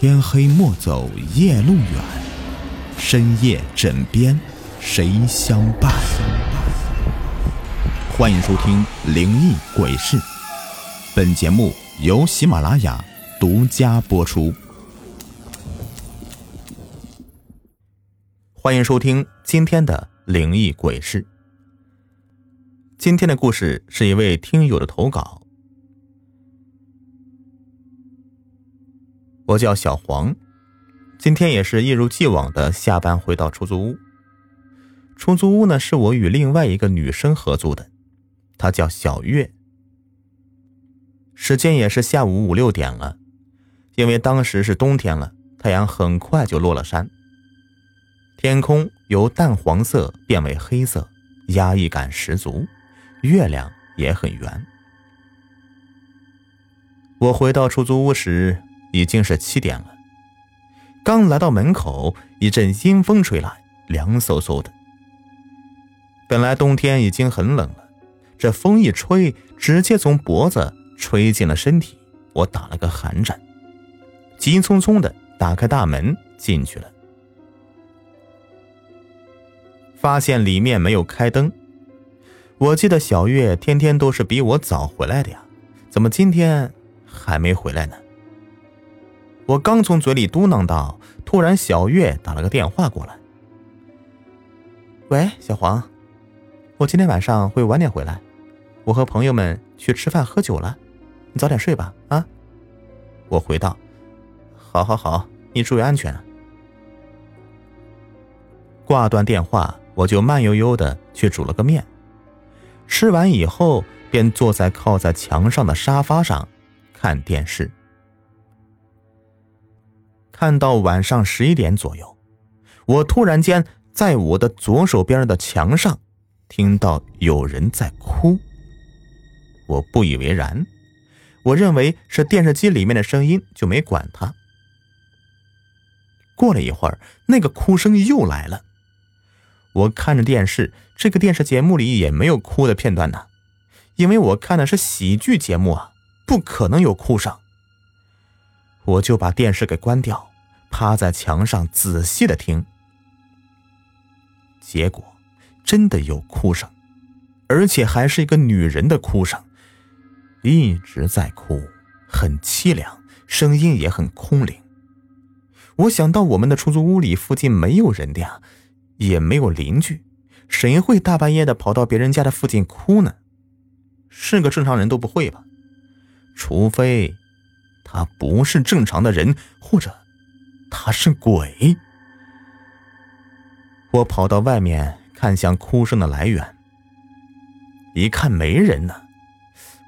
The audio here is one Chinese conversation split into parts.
天黑莫走夜路远，深夜枕边谁相伴？欢迎收听《灵异鬼事》，本节目由喜马拉雅独家播出。欢迎收听今天的《灵异鬼事》。今天的故事是一位听友的投稿。我叫小黄，今天也是一如既往的下班回到出租屋。出租屋呢是我与另外一个女生合租的，她叫小月。时间也是下午五六点了，因为当时是冬天了，太阳很快就落了山，天空由淡黄色变为黑色，压抑感十足，月亮也很圆。我回到出租屋时。已经是七点了，刚来到门口，一阵阴风吹来，凉飕飕的。本来冬天已经很冷了，这风一吹，直接从脖子吹进了身体，我打了个寒战，急匆匆的打开大门进去了，发现里面没有开灯。我记得小月天天都是比我早回来的呀，怎么今天还没回来呢？我刚从嘴里嘟囔道，突然小月打了个电话过来。喂，小黄，我今天晚上会晚点回来，我和朋友们去吃饭喝酒了，你早点睡吧。啊，我回道：好，好，好，你注意安全。挂断电话，我就慢悠悠的去煮了个面，吃完以后便坐在靠在墙上的沙发上看电视。看到晚上十一点左右，我突然间在我的左手边的墙上听到有人在哭。我不以为然，我认为是电视机里面的声音，就没管他。过了一会儿，那个哭声又来了。我看着电视，这个电视节目里也没有哭的片段呢，因为我看的是喜剧节目啊，不可能有哭声。我就把电视给关掉。趴在墙上仔细的听，结果真的有哭声，而且还是一个女人的哭声，一直在哭，很凄凉，声音也很空灵。我想到我们的出租屋里附近没有人的呀，也没有邻居，谁会大半夜的跑到别人家的附近哭呢？是个正常人都不会吧？除非他不是正常的人，或者……他是鬼。我跑到外面看向哭声的来源，一看没人呢，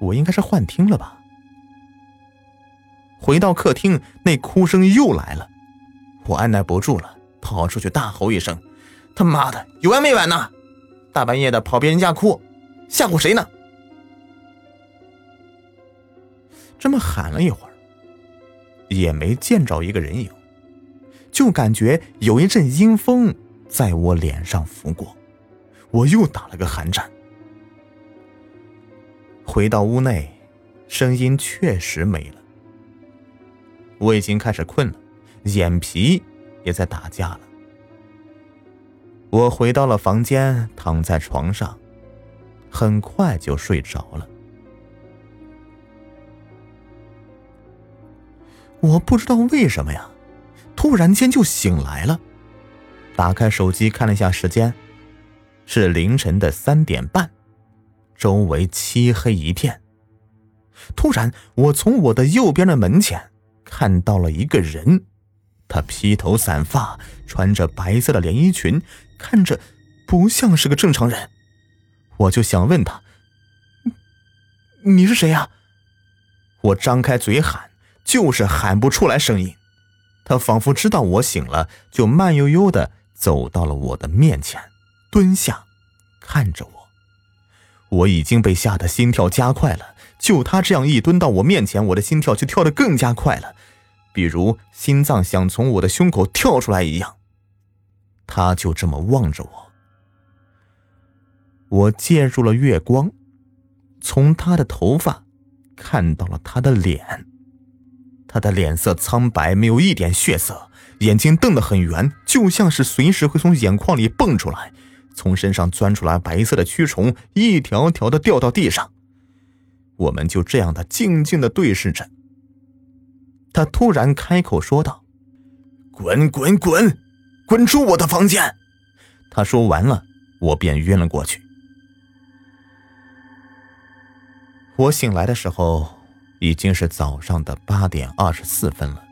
我应该是幻听了吧。回到客厅，那哭声又来了，我按耐不住了，跑出去大吼一声：“他妈的，有完没完呢？大半夜的跑别人家哭，吓唬谁呢？”这么喊了一会儿，也没见着一个人影。就感觉有一阵阴风在我脸上拂过，我又打了个寒战。回到屋内，声音确实没了。我已经开始困了，眼皮也在打架了。我回到了房间，躺在床上，很快就睡着了。我不知道为什么呀。突然间就醒来了，打开手机看了一下时间，是凌晨的三点半，周围漆黑一片。突然，我从我的右边的门前看到了一个人，他披头散发，穿着白色的连衣裙，看着不像是个正常人。我就想问他：“你是谁呀？”我张开嘴喊，就是喊不出来声音。他仿佛知道我醒了，就慢悠悠的走到了我的面前，蹲下，看着我。我已经被吓得心跳加快了，就他这样一蹲到我面前，我的心跳就跳得更加快了，比如心脏想从我的胸口跳出来一样。他就这么望着我，我借助了月光，从他的头发看到了他的脸。他的脸色苍白，没有一点血色，眼睛瞪得很圆，就像是随时会从眼眶里蹦出来。从身上钻出来白色的蛆虫，一条条的掉到地上。我们就这样的静静的对视着。他突然开口说道：“滚滚滚，滚出我的房间！”他说完了，我便晕了过去。我醒来的时候，已经是早上的八点二十四分了。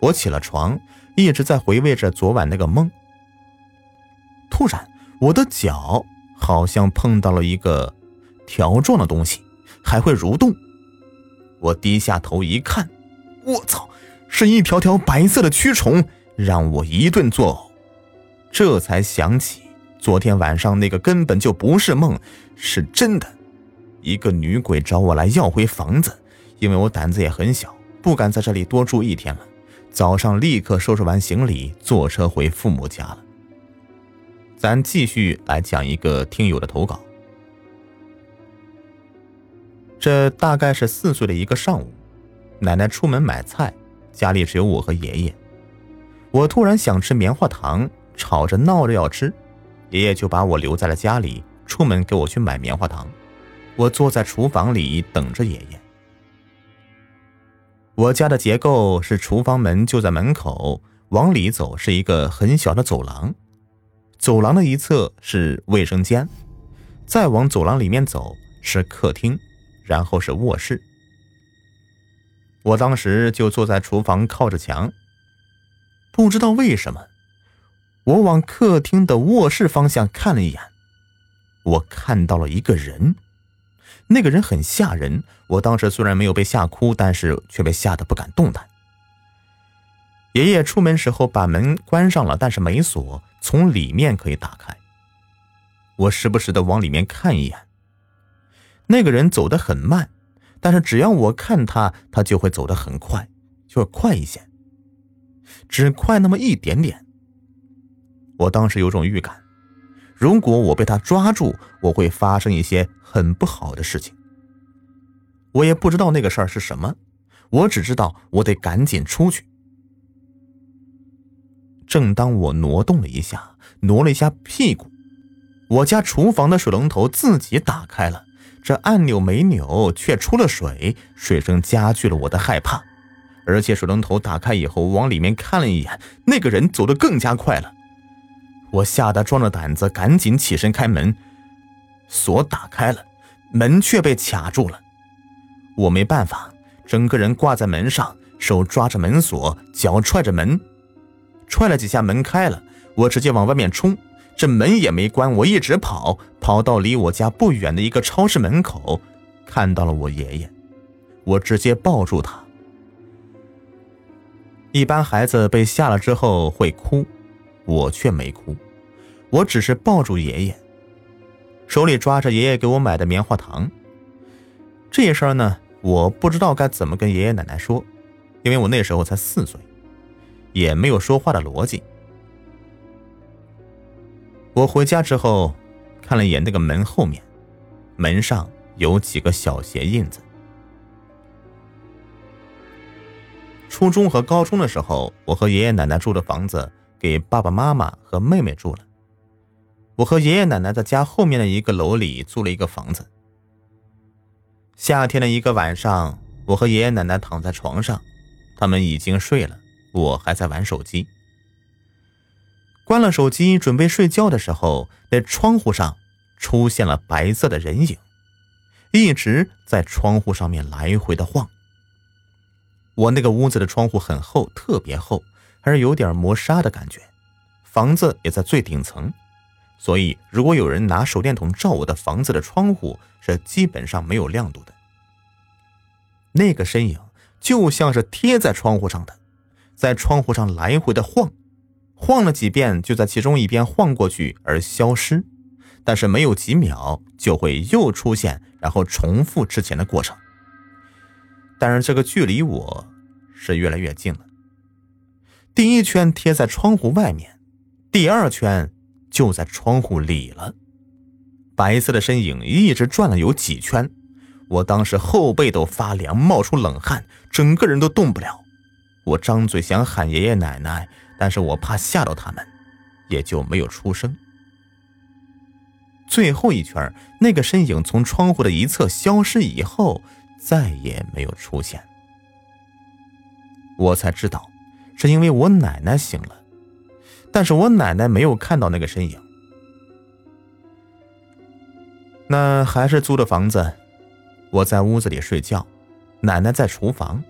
我起了床，一直在回味着昨晚那个梦。突然，我的脚好像碰到了一个条状的东西，还会蠕动。我低下头一看，我操，是一条条白色的蛆虫，让我一顿作呕。这才想起昨天晚上那个根本就不是梦，是真的。一个女鬼找我来要回房子，因为我胆子也很小，不敢在这里多住一天了。早上立刻收拾完行李，坐车回父母家了。咱继续来讲一个听友的投稿。这大概是四岁的一个上午，奶奶出门买菜，家里只有我和爷爷。我突然想吃棉花糖，吵着闹着要吃，爷爷就把我留在了家里，出门给我去买棉花糖。我坐在厨房里等着爷爷。我家的结构是厨房门就在门口，往里走是一个很小的走廊，走廊的一侧是卫生间，再往走廊里面走是客厅，然后是卧室。我当时就坐在厨房靠着墙，不知道为什么，我往客厅的卧室方向看了一眼，我看到了一个人。那个人很吓人，我当时虽然没有被吓哭，但是却被吓得不敢动弹。爷爷出门时候把门关上了，但是没锁，从里面可以打开。我时不时的往里面看一眼。那个人走得很慢，但是只要我看他，他就会走得很快，就快一些，只快那么一点点。我当时有种预感。如果我被他抓住，我会发生一些很不好的事情。我也不知道那个事儿是什么，我只知道我得赶紧出去。正当我挪动了一下，挪了一下屁股，我家厨房的水龙头自己打开了，这按钮没扭，却出了水，水声加剧了我的害怕。而且水龙头打开以后，往里面看了一眼，那个人走得更加快了。我吓得壮着胆子赶紧起身开门，锁打开了，门却被卡住了。我没办法，整个人挂在门上，手抓着门锁，脚踹着门，踹了几下门开了。我直接往外面冲，这门也没关，我一直跑，跑到离我家不远的一个超市门口，看到了我爷爷，我直接抱住他。一般孩子被吓了之后会哭。我却没哭，我只是抱住爷爷，手里抓着爷爷给我买的棉花糖。这事儿呢，我不知道该怎么跟爷爷奶奶说，因为我那时候才四岁，也没有说话的逻辑。我回家之后，看了一眼那个门后面，门上有几个小鞋印子。初中和高中的时候，我和爷爷奶奶住的房子。给爸爸妈妈和妹妹住了。我和爷爷奶奶在家后面的一个楼里租了一个房子。夏天的一个晚上，我和爷爷奶奶躺在床上，他们已经睡了，我还在玩手机。关了手机准备睡觉的时候，那窗户上出现了白色的人影，一直在窗户上面来回的晃。我那个屋子的窗户很厚，特别厚。还是有点磨砂的感觉，房子也在最顶层，所以如果有人拿手电筒照我的房子的窗户，是基本上没有亮度的。那个身影就像是贴在窗户上的，在窗户上来回的晃，晃了几遍就在其中一边晃过去而消失，但是没有几秒就会又出现，然后重复之前的过程。但是这个距离我是越来越近了。第一圈贴在窗户外面，第二圈就在窗户里了。白色的身影一直转了有几圈，我当时后背都发凉，冒出冷汗，整个人都动不了。我张嘴想喊爷爷奶奶，但是我怕吓到他们，也就没有出声。最后一圈，那个身影从窗户的一侧消失以后，再也没有出现。我才知道，是因为我奶奶醒了，但是我奶奶没有看到那个身影。那还是租的房子，我在屋子里睡觉，奶奶在厨房。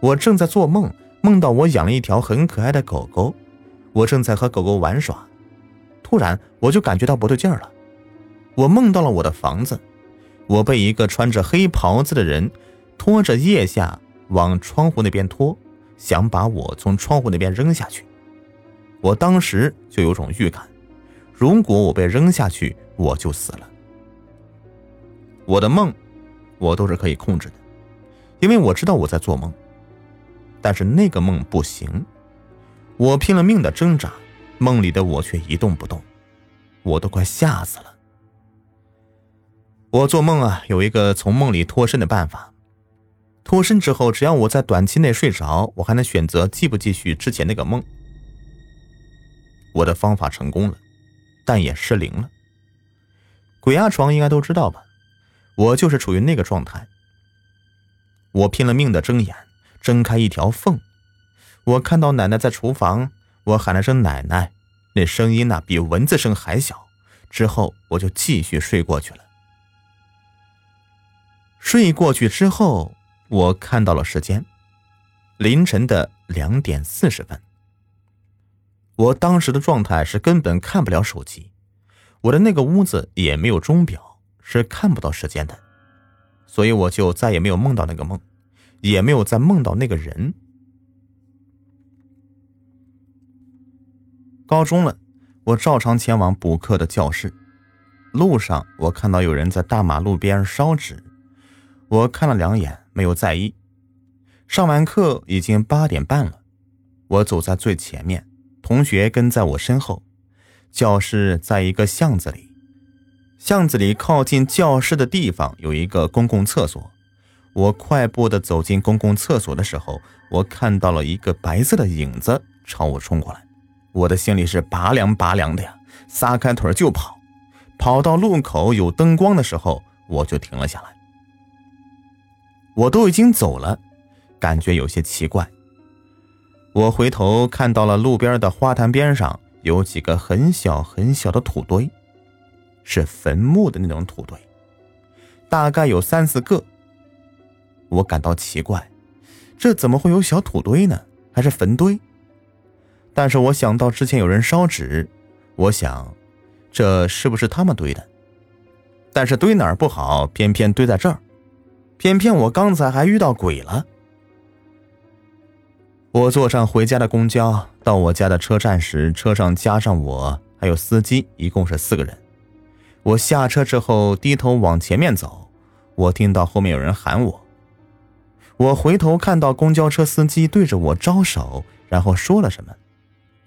我正在做梦，梦到我养了一条很可爱的狗狗，我正在和狗狗玩耍，突然我就感觉到不对劲儿了。我梦到了我的房子，我被一个穿着黑袍子的人拖着腋下往窗户那边拖，想把我从窗户那边扔下去。我当时就有种预感，如果我被扔下去，我就死了。我的梦，我都是可以控制的，因为我知道我在做梦。但是那个梦不行，我拼了命的挣扎，梦里的我却一动不动，我都快吓死了。我做梦啊，有一个从梦里脱身的办法。脱身之后，只要我在短期内睡着，我还能选择继不继续之前那个梦。我的方法成功了，但也失灵了。鬼压床应该都知道吧？我就是处于那个状态。我拼了命的睁眼。睁开一条缝，我看到奶奶在厨房，我喊了声“奶奶”，那声音呢比蚊子声还小。之后我就继续睡过去了。睡过去之后，我看到了时间，凌晨的两点四十分。我当时的状态是根本看不了手机，我的那个屋子也没有钟表，是看不到时间的，所以我就再也没有梦到那个梦。也没有再梦到那个人。高中了，我照常前往补课的教室。路上，我看到有人在大马路边烧纸，我看了两眼，没有在意。上完课已经八点半了，我走在最前面，同学跟在我身后。教室在一个巷子里，巷子里靠近教室的地方有一个公共厕所。我快步的走进公共厕所的时候，我看到了一个白色的影子朝我冲过来，我的心里是拔凉拔凉的呀，撒开腿就跑。跑到路口有灯光的时候，我就停了下来。我都已经走了，感觉有些奇怪。我回头看到了路边的花坛边上有几个很小很小的土堆，是坟墓的那种土堆，大概有三四个。我感到奇怪，这怎么会有小土堆呢？还是坟堆？但是我想到之前有人烧纸，我想，这是不是他们堆的？但是堆哪儿不好，偏偏堆在这儿，偏偏我刚才还遇到鬼了。我坐上回家的公交，到我家的车站时，车上加上我还有司机，一共是四个人。我下车之后低头往前面走，我听到后面有人喊我。我回头看到公交车司机对着我招手，然后说了什么，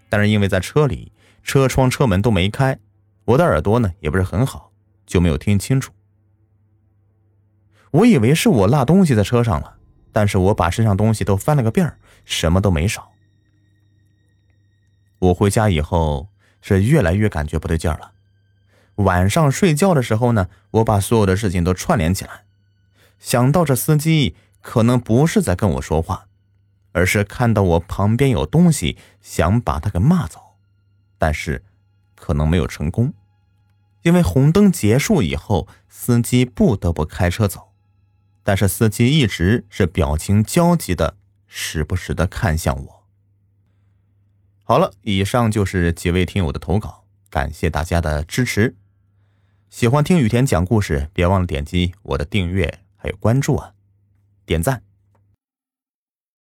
但是因为在车里，车窗、车门都没开，我的耳朵呢也不是很好，就没有听清楚。我以为是我落东西在车上了，但是我把身上东西都翻了个遍什么都没少。我回家以后是越来越感觉不对劲儿了。晚上睡觉的时候呢，我把所有的事情都串联起来，想到这司机。可能不是在跟我说话，而是看到我旁边有东西，想把他给骂走，但是可能没有成功，因为红灯结束以后，司机不得不开车走，但是司机一直是表情焦急的，时不时的看向我。好了，以上就是几位听友的投稿，感谢大家的支持。喜欢听雨田讲故事，别忘了点击我的订阅还有关注啊！点赞。